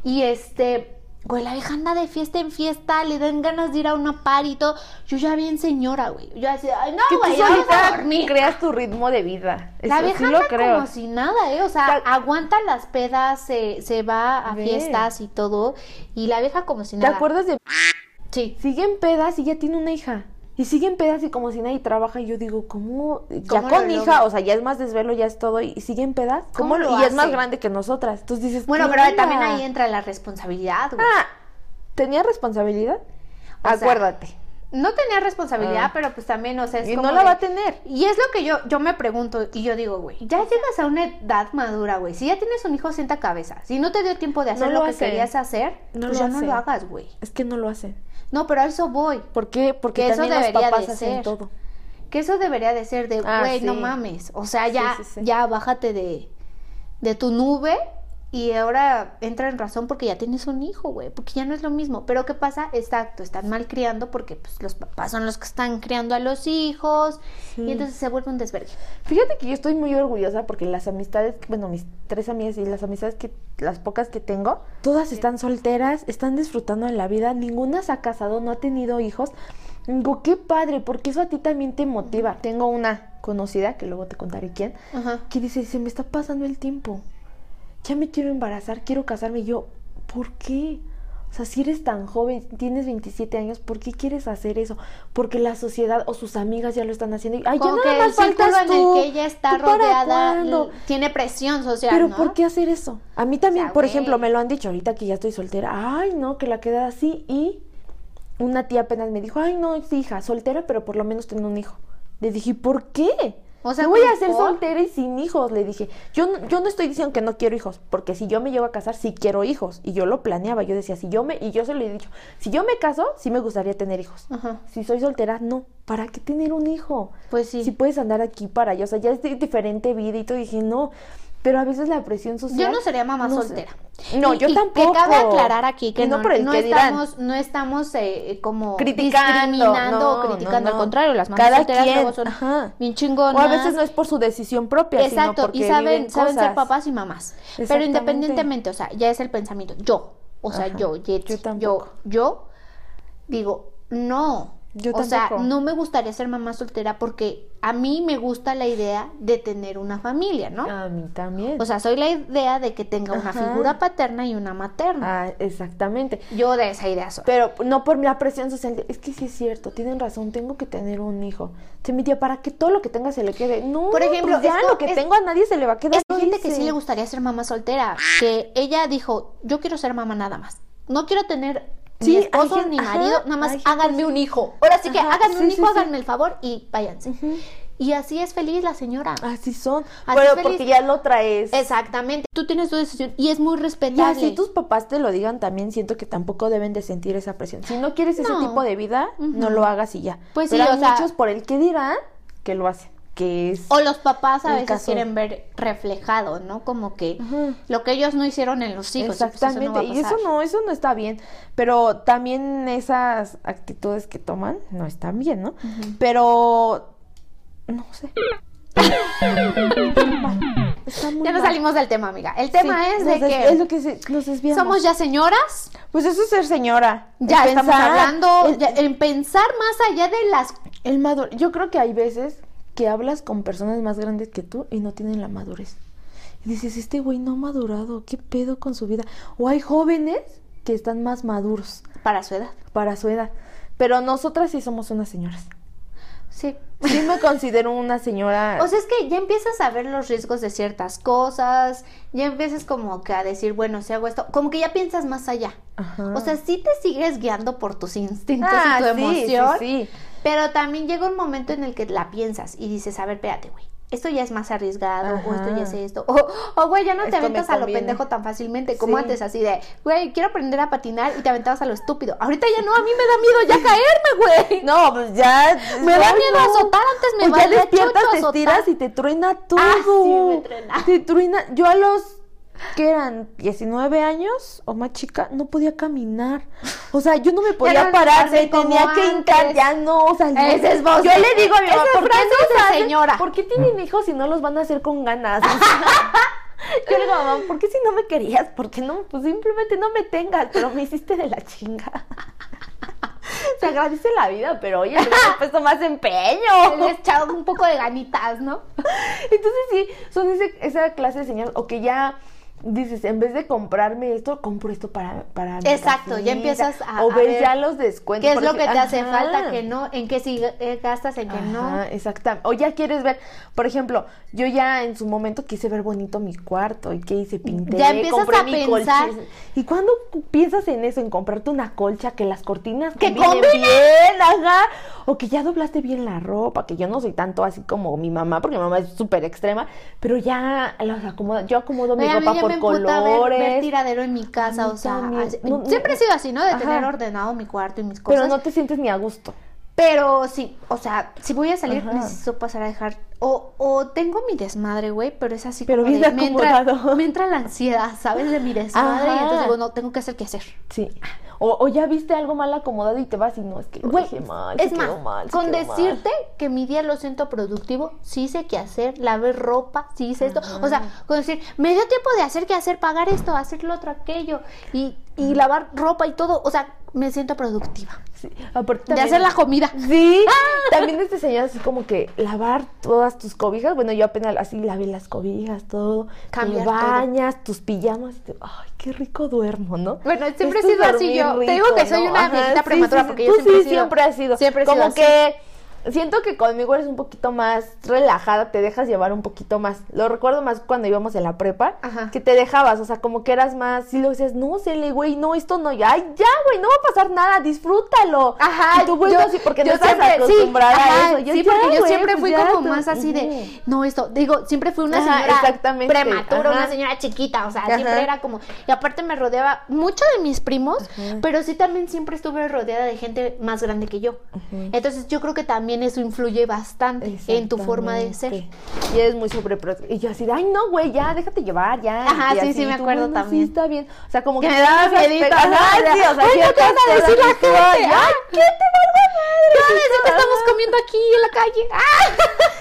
Y este. Güey, la vieja anda de fiesta en fiesta, le dan ganas de ir a una party y todo. Yo ya bien señora, güey. Yo así, ay, no, güey, ya vamos a dormir. creas tu ritmo de vida. La Eso vieja sí lo anda creo. como si nada, ¿eh? O sea, Tal- aguanta las pedas, se, se va a Ve. fiestas y todo. Y la vieja como si ¿Te nada. acuerdas de Sí. sigue en pedas y ya tiene una hija? Y sigue en pedas y como si nadie trabaja y yo digo, ¿cómo? Ya ¿Cómo con hija, logra? o sea, ya es más desvelo, ya es todo y sigue en pedas. ¿Cómo, ¿Cómo lo- y es más grande que nosotras. Entonces dices, Bueno, ¿qué pero también ahí entra la responsabilidad, güey. Ah, ¿tenía responsabilidad? O sea, Acuérdate. No tenía responsabilidad, Ah. pero pues también, o sea, es y como no la de- va a tener. Y es lo que yo, yo me pregunto y yo digo, güey, ya llegas a una edad madura, güey. Si ya tienes un hijo, sienta cabeza. Si no te dio tiempo de hacer No lo, lo que querías hacer, No pues lo ya no lo hagas, güey. Es que no lo hacen. No, pero a eso voy. ¿Por qué? Porque Que eso también los debería papás de hacen ser. todo. Que eso debería de ser de, Ah, güey, no mames. O sea, ya, sí, sí. ya bájate de, de tu nube y ahora entra en razón porque ya tienes un hijo, güey. Porque ya no es lo mismo. Pero ¿qué pasa? Exacto, están mal criando porque pues, los papás son los que están criando a los hijos Sí. y entonces se vuelve un desvergue. Fíjate que yo estoy muy orgullosa porque las amistades, bueno, mis tres amigas y las amistades que, las pocas que tengo, todas están solteras, están disfrutando de la vida, ninguna se ha casado, no ha tenido hijos. Digo, qué padre, porque eso a ti también te motiva. Tengo una conocida, que luego te contaré quién, Ajá. que dice, se me está pasando el tiempo. Ya me quiero embarazar, quiero casarme. Y yo, ¿por qué? O sea, si eres tan joven, tienes 27 años, ¿por qué quieres hacer eso? Porque la sociedad o sus amigas ya lo están haciendo. Ay, ya Como nada que más el faltas en tú. el que ella está ¿Tú para rodeada tiene presión social, Pero ¿no? ¿por qué hacer eso? A mí también, O sea, por ejemplo, me lo han dicho ahorita que ya estoy soltera. Ay, no, que la queda así. Y una tía apenas me dijo, ay, no, es hija, soltera, pero por lo menos tiene un hijo. Le dije, ¿por qué? O sea, ¿Qué voy a ¿por? ser soltera y sin hijos? Le dije, yo, no- yo no estoy diciendo que no quiero hijos, porque si yo me llevo a casar, sí quiero hijos. Y yo lo planeaba, yo decía, si yo me, y yo se lo he dicho, si yo me caso, sí me gustaría tener hijos. Ajá. Si soy soltera, no. ¿Para qué tener un hijo? Pues sí. Si puedes andar aquí para allá, o sea, ya es de diferente vida y todo. Dije, no. Pero a veces la presión social. Yo no sería mamá no sé. soltera. No, Y- yo y tampoco. Que cabe aclarar aquí que no no, por el no que dirán. estamos, no estamos eh, como Criticando, discriminando o criticando. Al contrario, las mamás Cada solteras quien, luego son ajá. bien O chingonas. a veces no es por su decisión propia, sino Exacto, porque y saben, saben ser papás y mamás. Pero independientemente, o sea, ya es el pensamiento. Yo, o sea, Ajá, yo, Yetzi, yo yo, yo, digo, no. Yo o sea, no me gustaría ser mamá soltera porque a mí me gusta la idea de tener una familia, ¿no? A mí también. O sea, soy la idea de que tenga una Ajá. figura paterna y una materna. Ah, exactamente. Yo de esa idea soy. Pero no por la presión social. es que sí es cierto, tienen razón, tengo que tener un hijo. Se mi tía, para que todo lo que tenga se le quede. No, Por ejemplo, pues ya esto lo que es- tengo a nadie se le va a quedar. Hay gente que sí le gustaría ser mamá soltera, que ella dijo, yo quiero ser mamá nada más. No quiero tener Sí, hay esposo ni ajá, marido, nada más gente háganme un hijo. Ahora sí que Ajá, háganme un hijo, sí, háganme el favor y váyanse. Y así es feliz la señora. Así son. Así pero feliz. porque ya lo traes. Exactamente. Tú tienes tu decisión y es muy Y respetable. así tus papás te lo digan también, siento que tampoco deben de sentir esa presión. Si no quieres ese tipo de vida, no lo hagas y ya. Pues Pero sí, hay o sea- muchos por el que dirán que lo hacen, que es O los papás a veces caso. quieren ver reflejado, ¿no? Como que Ajá. lo que ellos no hicieron en los hijos. pues eso no Exactamente, y eso no, eso no está bien. Pero también esas actitudes que toman no están bien, ¿no? Pero no sé. Ya nos mal. salimos del tema, amiga. El tema Sí, es de que es lo que se- nos desviamos. somos ya señoras, Pues eso es ser señora. ya El estamos pensar, hablando el- ya- en pensar más allá de las El maduro. Yo creo que hay veces que hablas con personas más grandes que tú y no tienen la madurez. Y dices, este güey no ha madurado, ¿qué pedo con su vida? O hay jóvenes que están más maduros para su edad. para su edad. Pero nosotras sí somos unas señoras. Sí. Sí me considero una señora. O sea, es que ya empiezas a ver los riesgos de ciertas cosas, ya empiezas como que a decir, bueno, si hago esto, como que ya piensas más allá. Ajá. O sea, sí te sigues guiando por tus instintos Ah, y tu sí, emoción, sí, sí. Pero también llega un momento en el que la piensas y dices, a ver, espérate, güey. Esto ya es más arriesgado, o esto ya es esto. O, güey, ya no te Esto aventas a lo pendejo tan fácilmente como Sí. antes, así de, güey, quiero aprender a patinar y te aventabas a lo estúpido. Ahorita ya no, a mí me da miedo ya caerme, güey. No, pues ya. Me da miedo no. azotar antes me O ya despiertas, te estiras y te truena todo. Ah, sí, me truena. Te truena. Yo a los que eran 19 años o más chica, no podía caminar. O sea, yo no me podía no parar, me tenía que hincar, ya no, o sea, yo- Ese es vos. yo le digo a mi mamá, ¿por qué no señora. ¿Por qué tienen hijos si no los van a hacer con ganas? yo le digo, mamá, ¿por qué si no me querías? ¿Por qué no? Pues simplemente no me tengas, pero me hiciste de la chinga. Se agradece la vida, pero oye, le he puesto más empeño. Le he echado un poco de ganitas, ¿no? Entonces sí, son ese- esa clase de señales, o que ya dices, en vez de comprarme esto, compro esto para, para mi Exacto, ya empiezas a- O a ves ver ya los descuentos. ¿Qué es lo que te hace ajá. falta? que no? ¿En qué sí eh, gastas? ¿En qué no? Ajá, exactamente. O ya quieres ver, por ejemplo, yo ya en su momento quise ver bonito mi cuarto y qué hice, pinté, Ya empiezas compré a mi pensar. colcha. ¿Y cuando piensas en eso, en comprarte una colcha, que las cortinas ¡Que combinen bien, ajá, o que ya doblaste bien la ropa, que yo no soy tanto así como mi mamá, porque mi mamá es súper extrema, pero ya las acomoda, yo acomodo mi Oye, ropa por me emputa ver, ver tiradero en mi casa, o sea, No, no, siempre he sido así, ¿no? De ajá. tener ordenado mi cuarto y mis cosas. pero no te sientes ni a gusto. Pero sí, o sea, si voy a salir Ajá. necesito pasar a dejar o, o tengo mi desmadre, güey, pero es así Pero como de, me entra, acomodado. me entra la ansiedad, ¿sabes? De mi desmadre y entonces digo, no, tengo que hacer qué hacer. Sí. O, o ya viste algo mal acomodado y te vas y no, es que lo dejé mal, es más, mal, con mal. decirte que mi día lo siento productivo, sí sé qué hacer, lavé ropa, sí hice esto. O sea, con decir, me dio tiempo de hacer qué hacer, pagar esto, hacer lo otro, aquello, y, y lavar ropa y todo. O sea, me siento productiva. Sí, aparte De también- hacer la comida. Sí, también este señor así como que lavar todas tus cobijas. Bueno, yo apenas así lavé las cobijas, todo. Cambiar te todo. bañas, tus pijamas. te- Ay, qué rico duermo, ¿no? Bueno, siempre he sido así yo. Te digo que soy una viejita prematura porque yo siempre he sí, sido- siempre has sido. siempre he sido como así. que siento que conmigo eres un poquito más relajada, te dejas llevar un poquito más. Lo recuerdo más cuando íbamos en la prepa, Ajá. que te dejabas, o sea, como que eras más, si lo decías, no, Cele, güey, no, esto no, ya, ay, ya, güey, no va a pasar nada, disfrútalo. Ajá, y tú, güey, yo- sí, porque yo no estás siempre- sí, acostumbrada a eso. Yo, sí, ya, porque yo siempre pues fui como tú- más así de, no, esto, digo, siempre fui una Ajá, señora exactamente, prematura, ajá. una señora chiquita, o sea, siempre era como, y aparte me rodeaba mucho de mis primos, pero sí también siempre estuve rodeada de gente más grande que yo. Entonces yo creo que también eso influye bastante en tu forma de ser. Y eres muy sobreprotectora. Y yo así, ay, no, güey, ya, déjate llevar, ya. Ajá, y sí, así, sí, me acuerdo también. Sí, está bien. O sea, como Que que... me daba miedito, aspecto- ajá, sí, o sea, ay, no ciertas te vas a decir la gente, ay. ¿qué te valga madre? Te a decir que estamos comiendo aquí en la calle. ¡Ah!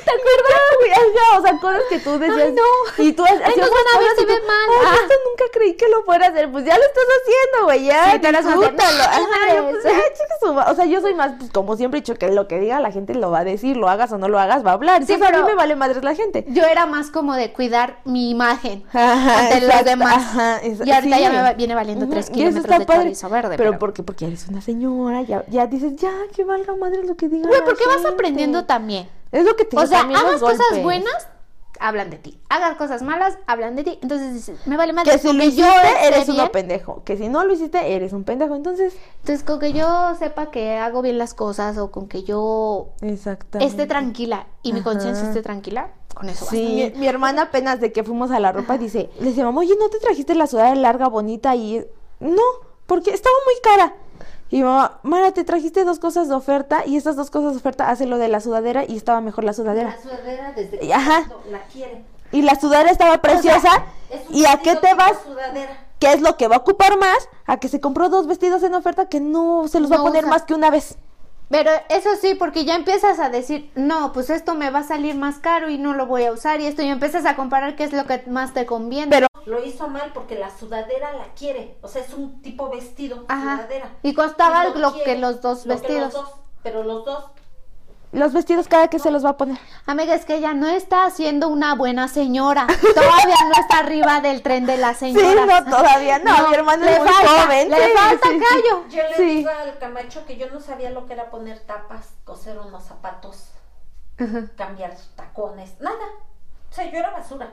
¿Te acuerdas, güey? O sea, cosas que tú decías. Ay, no. Y tú hacías Ay, nos van a ver, cosas se y tú, ve mal. Ay, esto nunca creí que lo fuera a hacer. Pues ya lo estás haciendo, güey, ya. Sí, disfrútalo. "No, Ajá, yo, pues, ya, O sea, yo soy más, pues, como siempre he dicho, que lo que diga la gente lo va a decir, lo hagas o no lo hagas, va a hablar. Sí, Entonces, a mí me vale madres la gente. Yo era más como de cuidar mi imagen Ajá, ante los demás. ajá, y ahorita sí. ya me va- viene valiendo tres y eso kilómetros de padre. chorizo verde. Pero pero- porque, porque eres una señora, ya, ya dices, ya, que valga madre lo que diga Güey, porque vas aprendiendo también. Es lo que te O sea, hagas cosas buenas, hablan de ti. Hagas cosas malas, hablan de ti. Entonces dices, me vale más Que si lo hiciste, eres bien, uno pendejo. Que si no lo hiciste, eres un pendejo. Entonces, Entonces, con que yo sepa que hago bien las cosas o con que yo esté tranquila y mi conciencia esté tranquila, con eso basta. Sí, mi, mi hermana apenas de que fuimos a la ropa dice, le dice, mamá, oye, ¿no te trajiste la sudadera larga, bonita? Y no, porque estaba muy cara. Y mamá, Mara, te trajiste dos cosas de oferta y estas dos cosas de oferta hace lo de la sudadera y estaba mejor la sudadera. La sudadera desde que Y- ajá. la quiere. Y la sudadera estaba preciosa. Es ¿Y a qué te vas? Sudadera. ¿Qué es lo que va a ocupar más? A que se compró dos vestidos en oferta que no se los va a poner usa. más que una vez. Pero eso sí, porque ya empiezas a decir, no, pues esto me va a salir más caro y no lo voy a usar y esto, y empiezas a comparar qué es lo que más te conviene. Pero Lo hizo mal porque la sudadera la quiere. O sea, es un tipo vestido, Ajá. sudadera. Y costaba Y lo quiere, que los dos lo que vestidos. los dos, pero los dos. Los vestidos cada que se los va a poner. Amiga, es que ella no está siendo una buena señora. Todavía no está arriba del tren de las Sí, señoras. no, todavía no. mi hermano le es muy falta, joven. Le sí, falta sí, sí. callo. Yo le Sí. digo al Camacho que yo no sabía lo que era poner tapas, coser unos zapatos, cambiar tacones, nada. O sea, yo era basura.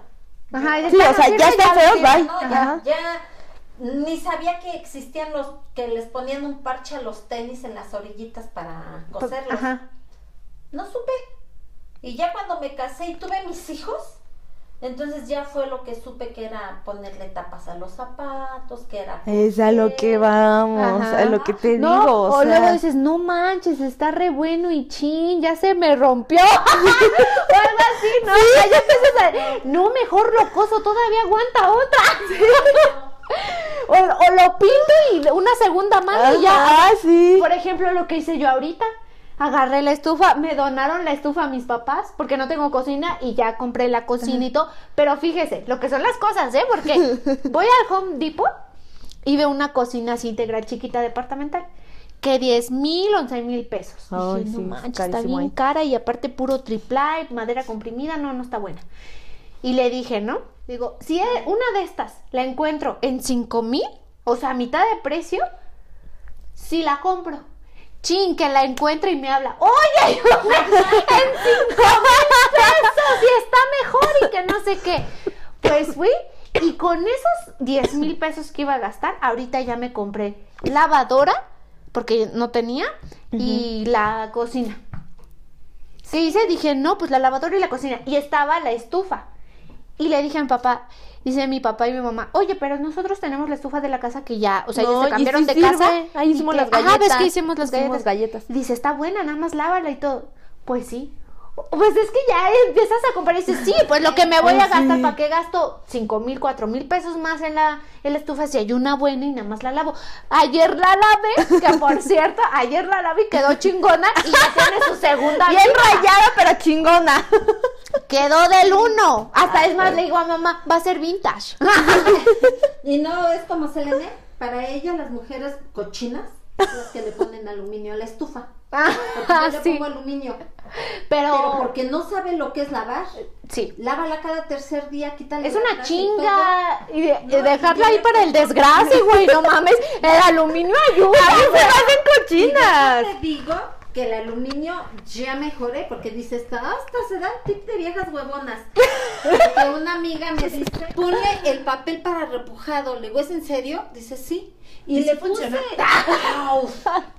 Ajá, y Sí, o sea, ya feos, sirve. bye. No, Ajá. ya, ya ni sabía que existían los que les ponían un parche a los tenis en las orillitas para coserlos. Ajá. No supe. Y ya cuando me casé y tuve mis hijos, entonces ya fue lo que supe que era ponerle tapas a los zapatos, que era... Es a lo que vamos, Ajá. a lo que te No, digo. o, O, sea, luego dices, no manches, está re bueno y chin, ya se me rompió. o algo así, ¿no? O sea, ya empiezas a, no, mejor lo coso, todavía aguanta otra. o, o lo pinto y una segunda más y ya. Ajá, sí. Por ejemplo, lo que hice yo ahorita. Agarré la estufa, me donaron la estufa a mis papás porque no tengo cocina y ya compré la cocina y todo. Pero fíjese, lo que son las cosas, ¿eh? Porque voy al Home Depot y veo una cocina así integral chiquita departamental que 10 mil, 11 mil pesos. Ay, Dije, sí, no manches, está bien ahí. cara y aparte puro triple, madera comprimida, no, no está buena. Y le dije, ¿no? Digo, si e- una de estas la encuentro en 5 mil, o sea, a mitad de precio, sí la compro. Chin, que la encuentro y me habla, oye, en 5 mil pesos y está mejor y que no sé qué. Pues fui y con esos 10 mil pesos que iba a gastar, ahorita ya me compré lavadora, porque no tenía, y la cocina. ¿Qué hice? Dije, no, pues la lavadora y la cocina. Y estaba la estufa. Y le dije a mi papá, dice mi papá y mi mamá, oye, pero nosotros tenemos la estufa de la casa que ya, o sea, No, ellos se cambiaron de sirve. casa. Ahí hicimos que- las Ajá, ves galletas. que hicimos las Hicimos galletas. galletas. Dice, está buena, nada más lávala y todo. Pues sí. Pues es que ya empiezas a comprar y dices, sí, pues lo que me voy a sí. gastar, ¿para qué gasto cinco mil, cuatro mil pesos más en la, en la estufa si hay una buena y nada más la lavo? Ayer la lavé, que por cierto, ayer la lavé y quedó chingona y ya tiene su segunda Bien vida. rayada, pero chingona. Quedó del uno. Hasta es más, le digo a mamá, va a ser vintage. Y no es como Selene, para ella las mujeres cochinas Las que le ponen aluminio a la estufa. Porque yo le sí. pongo aluminio. Pero Pero, porque no sabe lo que es lavar. sí. Lávala cada tercer día, quítale Es una chinga. Y, de- No, y dejarla ahí para el desgrace, güey. No mames. El aluminio ayuda. se hacen todo. cochinas. Y yo te digo que el aluminio ya mejoré porque dice esta hasta se da el tip de viejas huevonas. Porque una amiga me dice, ponle el papel para repujado. Le digo, ¿es en serio? Dice, sí. Y le puse. Au.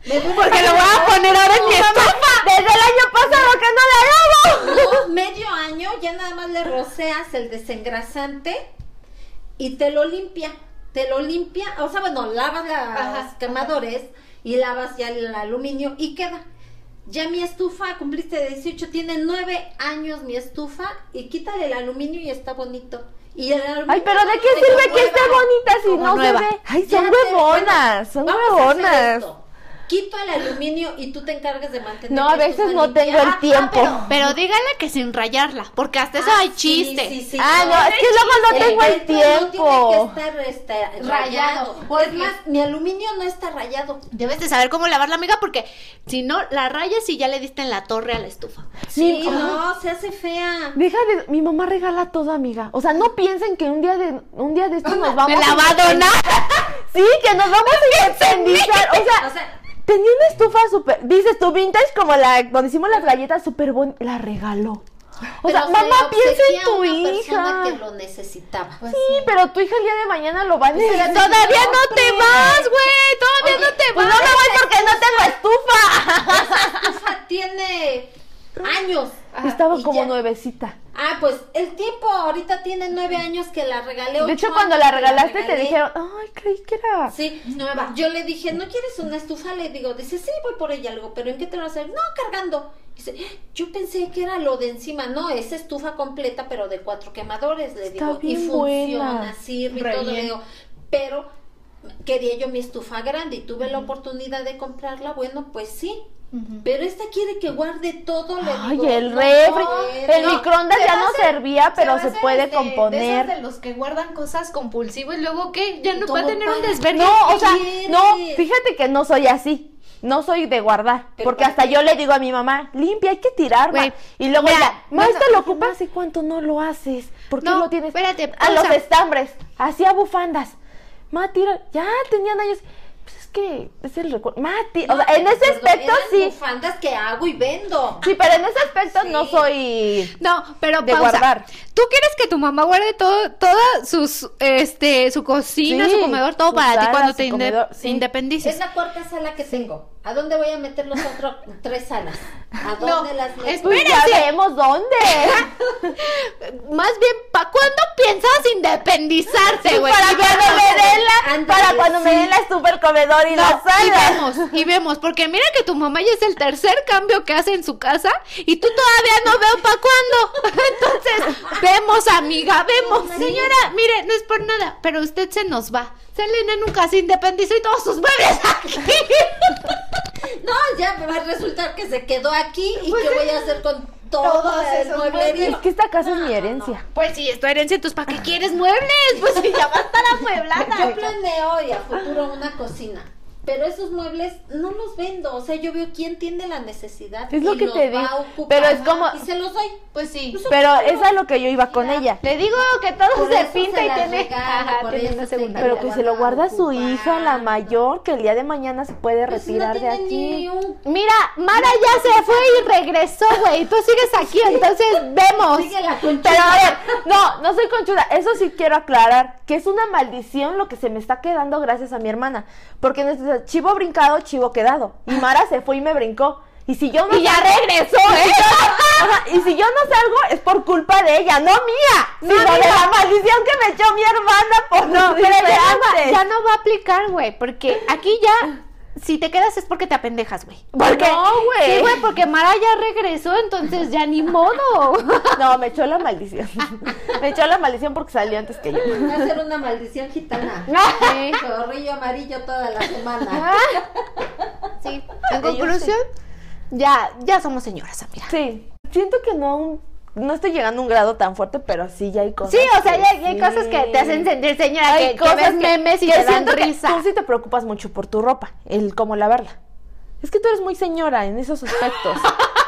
Duele Porque lo voy a poner ahora en mi estufa. Desde el año pasado que no la lavo. No, medio año, ya nada más le roceas el desengrasante y te lo limpia. Te lo limpia, o sea, bueno, lavas las quemadores y lavas ya el aluminio y queda. Ya mi estufa, cumpliste de 18, tiene 9 años mi estufa y quítale el aluminio y está bonito. Y el aluminio Ay, pero ¿de qué sirve que esté mueva. bonita si no nueva. se ve? Ay, Ya son te- huevonas, son huevonas. Esto. Quito el aluminio y tú te encargas de mantener. No, a la veces no limpia. tengo el Ajá, tiempo. pero- Pero dígale que sin rayarla. Porque hasta eso Ah, hay sí, chiste. sí, sí, Ah, no, es que luego no tengo el tiempo. No tiene que estar este, rayado. Rayado, Es más, mi aluminio no está rayado. Debes de saber cómo lavarla, amiga, porque si no, la rayas y ya le diste en la torre a la estufa. Sí, no, se hace fea. Deja de, mi mamá regala todo, amiga. O sea, no piensen que un día de un día de estos nos vamos ¿Me la va a donar? Sí, que nos vamos a independizar. O sea, O sea, tenía una estufa súper, dices tu vintage como la donde hicimos las galletas súper bonita, la regaló. O pero sea, se mamá piensa en tu hija. que lo necesitaba. Sí, pero tu hija el día de mañana lo va a necesitar. Todavía no te vas, güey. Todavía Oye, no te Pues vas. no me voy porque no tengo estufa. Esa estufa tiene años. Estaba como ya- nuevecita. Ah, pues el tiempo ahorita tiene nueve años que la regalé. De hecho, cuando la regalaste te regalé. dijeron, ay, creí que era. Sí, nueva. Yo le dije, ¿no quieres una estufa? Le digo, dice, sí, voy por ella. Algo, ¿pero en qué te lo vas a hacer? No, cargando. Dice, yo pensé que era lo de encima. No, es estufa completa, pero de cuatro quemadores. Le Está digo, y funciona, buena. sirve y todo. Le digo, pero quería yo mi estufa grande y tuve la oportunidad de comprarla. Bueno, pues sí. Pero esta quiere que guarde todo. Le Ay, digo, el no refri. El microondas se ya no servía, pero se puede este, componer. De, esos de los que guardan cosas compulsivos y luego qué, ya no ¿Cómo va a tener un desvergue. No, o sea, quieres? no, fíjate que no soy así. No soy de guardar, Pero porque ¿para hasta qué? yo le digo a mi mamá, limpia, hay que tirar, ma". Güey, Y luego mira, no, esto no, lo ocupa hace cuánto no lo haces. ¿Por qué No, lo tienes? espérate, a los estambres, hacía bufandas. Ma, tira, ya tenían años. Pues es que es el recuerdo. Ma, ti- o sea, en ese Perdón, aspecto sí. bufandas que hago y vendo. Sí, pero en ese aspecto no soy No, pero de pausa. guardar. ¿Tú quieres que tu mamá guarde todo, toda sus, este, su cocina, Sí, su comedor, todo su para ti cuando te inde- sí. independices? Es la cuarta sala que tengo. ¿A dónde voy a meter los otros tres salas? ¿A dónde las meto? es- Pues ya vemos dónde. Más bien, ¿para cuándo piensas independizarte, güey? para cuando me den la, para cuando me den la el comedor y No, la y sala. vemos, y vemos, porque mira que tu mamá ya es el tercer cambio que hace en su casa y tú todavía no veo para cuándo. Entonces, vemos, amiga, vemos. Señora, mire, no es por nada, pero usted se nos va. Selena nunca se independizó y todos sus muebles aquí. No, ya me va a resultar que se quedó aquí y Pues qué voy a hacer con todo Todos el esos mueblerío. Es que esta casa es mi no, herencia. Pues sí, es tu herencia, entonces ¿para qué quieres muebles? Pues si ya va a estar Yo amueblada. planeo y a futuro una cocina. Pero esos muebles no los vendo. O sea, yo veo quién tiene la necesidad. Es lo y que los te digo. Pero es como- Y se los doy. Pues sí. Pero eso es lo que yo iba con ella. Le digo que todo Por se pinta se y tiene, regala, Ajá, se. Pero que se lo guarda su hija, la mayor, que el día de mañana se puede Pues no retirar de tiene aquí. ni un- Mira, Mara ya se fue y regresó, güey. Tú sigues aquí, entonces vemos. Sigue la conchita. Pero a ver, no, no soy conchuda. Eso sí quiero aclarar, que es una maldición lo que se me está quedando gracias a mi hermana. Porque nuestro chivo brincado, chivo quedado. Y Mara se fue y me brincó. Y si yo no Y ya salgo- regresó, y ¿eh? y si yo no salgo es por culpa de ella, no mía, sino de la maldición que me echó mi hermana por No, no, pero ya no, va, ya no va a aplicar, güey. Porque aquí ya, si te quedas es porque te apendejas, güey. ¿Por qué? No, güey. Sí, güey, porque Mara ya regresó, entonces ya ni modo. No, me echó la maldición. me echó la maldición porque salió antes que yo. Va a ser una maldición gitana. Sí. Chorrillo amarillo toda la semana. Sí. En conclusión, ya, ya somos señoras, amiga. Sí, siento que no no estoy llegando a un grado tan fuerte, pero sí ya hay cosas. Sí, o sea, que ya, ya hay sí. cosas que te hacen sentir señora, Hay que, que cosas ves memes y que te dan risa. Tú sí te preocupas mucho por tu ropa, el cómo lavarla. Es que tú eres muy señora en esos aspectos.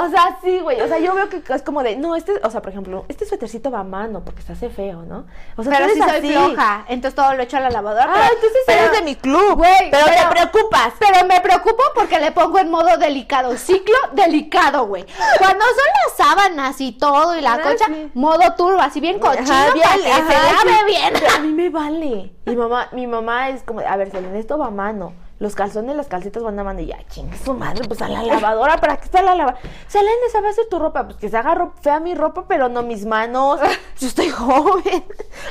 O sea, sí, güey. O sea, yo veo que es como de, no, este, o sea, por ejemplo, este suétercito va a mano porque se hace feo, ¿no? O sea, Pero eres soy así. floja, entonces todo lo echo a la lavadora. Ah, pero- entonces pero- eres de mi club. Güey, pero, pero- te preocupas. Pero me preocupo porque le pongo en modo delicado, ciclo delicado, güey. Cuando son las sábanas y todo y la Ah, concha, sí. modo turbo, así bien cochino Ajá, para que ajá, se lave sí. bien. Pero a mí me vale. Mi mamá, mi mamá es como, a ver, Selena, esto va a mano. Los calzones, las calcetas van a mano. Y ya, chinga su madre, pues a la lavadora. ¿Para qué está la lavadora? ¿se va a hacer tu ropa? Pues que se haga ro- fea mi ropa, pero no mis manos. Yo estoy joven.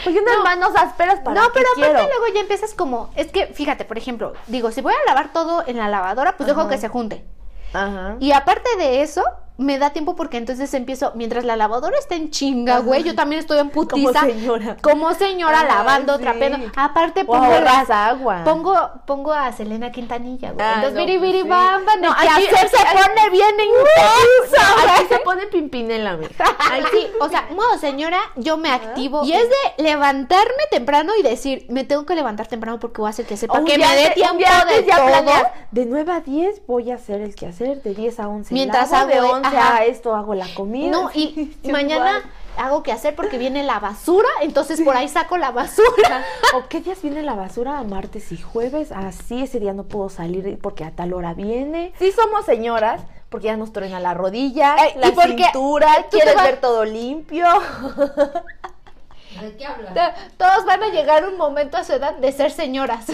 Porque unas No. manos ásperas para No, pero aparte quiero? luego ya empiezas como, es que fíjate, por ejemplo, digo, si voy a lavar todo en la lavadora, pues dejo que se junte. Ajá. Y aparte de eso, me da tiempo porque entonces empiezo, mientras la lavadora está en chinga, güey, yo también estoy en putiza. Como señora. Como señora, lavando, sí. trapeando. Aparte pongo, las- agua. pongo, pongo a Selena Quintanilla, güey. Ah, Entonces, no, biri, pues sí. bam, bam, No, aquí- quehacer se aquí- pone bien intenso, Aquí güey. se pone pimpinela. Ay, sí, o sea, modo señora, yo me activo. Y es de levantarme temprano y decir, me tengo que levantar temprano porque voy a hacer que sepa Un que me dé tiempo de todo. planeas, De 9 a 10 voy a hacer el quehacer, de 10 a 11 Mientras de hago- 11 ajá. a esto hago la comida. No, y mañana igual. hago que hacer porque viene la basura, entonces por ahí saco la basura. ¿O qué días viene la basura? Martes y jueves. Así ese día no puedo salir porque a tal hora viene. Sí somos señoras, porque ya nos truena la rodilla, Ay, la y porque cintura, quieres vas- ver todo limpio. ¿De qué hablas? Todos van a llegar un momento a su edad de ser señoras.